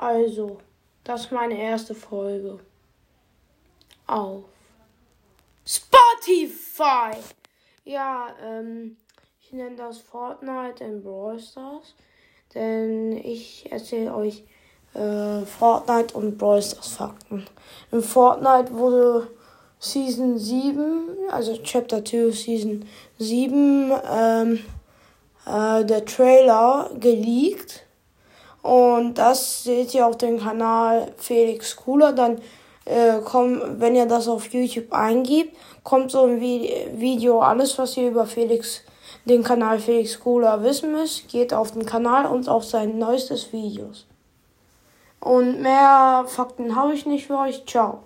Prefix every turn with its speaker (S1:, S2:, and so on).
S1: Also, das ist meine erste Folge. Auf Spotify. Ja, ähm, ich nenne das Fortnite in Brawl Stars. Denn ich erzähle euch äh, Fortnite und Brawl Stars Fakten. In Fortnite wurde Season 7, also Chapter 2, Season 7, ähm, äh, der Trailer geleakt. Und das seht ihr auf dem Kanal Felix Cooler. Dann äh, kommt, wenn ihr das auf YouTube eingibt, kommt so ein Video, alles was ihr über Felix, den Kanal Felix Cooler wissen müsst, geht auf den Kanal und auf sein neuestes Videos. Und mehr Fakten habe ich nicht für euch. Ciao.